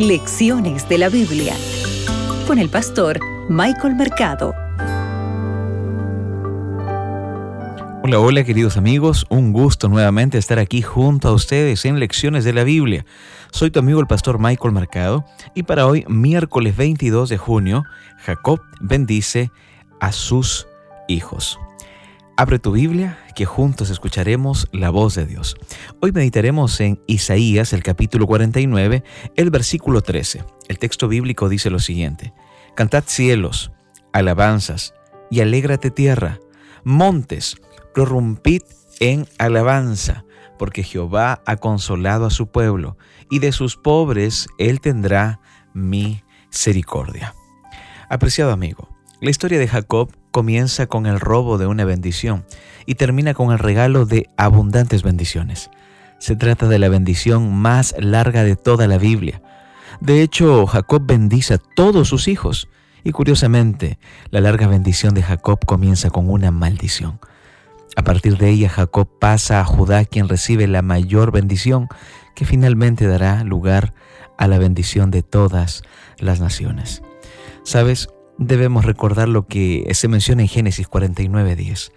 Lecciones de la Biblia con el pastor Michael Mercado. Hola, hola queridos amigos, un gusto nuevamente estar aquí junto a ustedes en Lecciones de la Biblia. Soy tu amigo el pastor Michael Mercado y para hoy, miércoles 22 de junio, Jacob bendice a sus hijos. Abre tu Biblia, que juntos escucharemos la voz de Dios. Hoy meditaremos en Isaías, el capítulo 49, el versículo 13. El texto bíblico dice lo siguiente. Cantad cielos, alabanzas, y alégrate tierra, montes, prorrumpid en alabanza, porque Jehová ha consolado a su pueblo, y de sus pobres él tendrá misericordia. Apreciado amigo, la historia de Jacob comienza con el robo de una bendición y termina con el regalo de abundantes bendiciones. Se trata de la bendición más larga de toda la Biblia. De hecho, Jacob bendice a todos sus hijos y curiosamente, la larga bendición de Jacob comienza con una maldición. A partir de ella, Jacob pasa a Judá, quien recibe la mayor bendición, que finalmente dará lugar a la bendición de todas las naciones. Sabes, debemos recordar lo que se menciona en Génesis 49:10.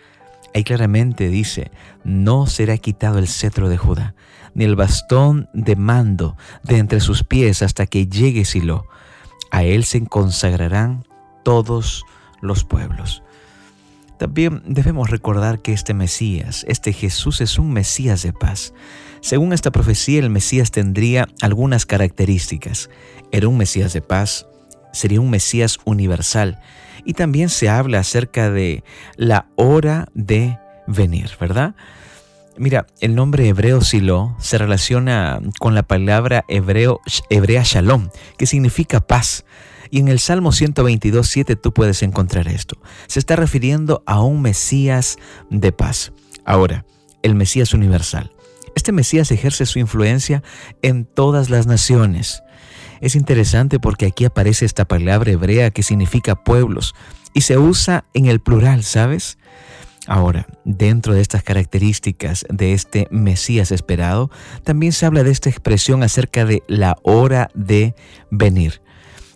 Ahí claramente dice, no será quitado el cetro de Judá, ni el bastón de mando de entre sus pies hasta que llegue Silo. A él se consagrarán todos los pueblos. También debemos recordar que este Mesías, este Jesús es un Mesías de paz. Según esta profecía, el Mesías tendría algunas características. Era un Mesías de paz, sería un Mesías universal. Y también se habla acerca de la hora de venir, ¿verdad? Mira, el nombre hebreo Silo se relaciona con la palabra hebreo, hebrea shalom, que significa paz. Y en el Salmo 122, 7 tú puedes encontrar esto. Se está refiriendo a un Mesías de paz. Ahora, el Mesías universal. Este Mesías ejerce su influencia en todas las naciones. Es interesante porque aquí aparece esta palabra hebrea que significa pueblos y se usa en el plural, ¿sabes? Ahora, dentro de estas características de este Mesías esperado, también se habla de esta expresión acerca de la hora de venir.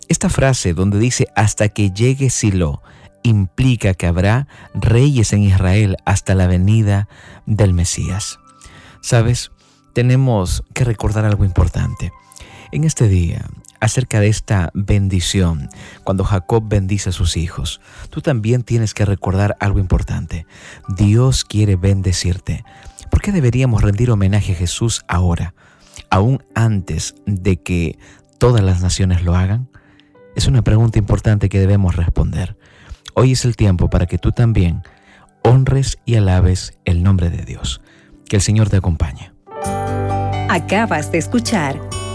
Esta frase donde dice hasta que llegue Silo implica que habrá reyes en Israel hasta la venida del Mesías. ¿Sabes? Tenemos que recordar algo importante. En este día, acerca de esta bendición, cuando Jacob bendice a sus hijos, tú también tienes que recordar algo importante. Dios quiere bendecirte. ¿Por qué deberíamos rendir homenaje a Jesús ahora, aún antes de que todas las naciones lo hagan? Es una pregunta importante que debemos responder. Hoy es el tiempo para que tú también honres y alabes el nombre de Dios. Que el Señor te acompañe. Acabas de escuchar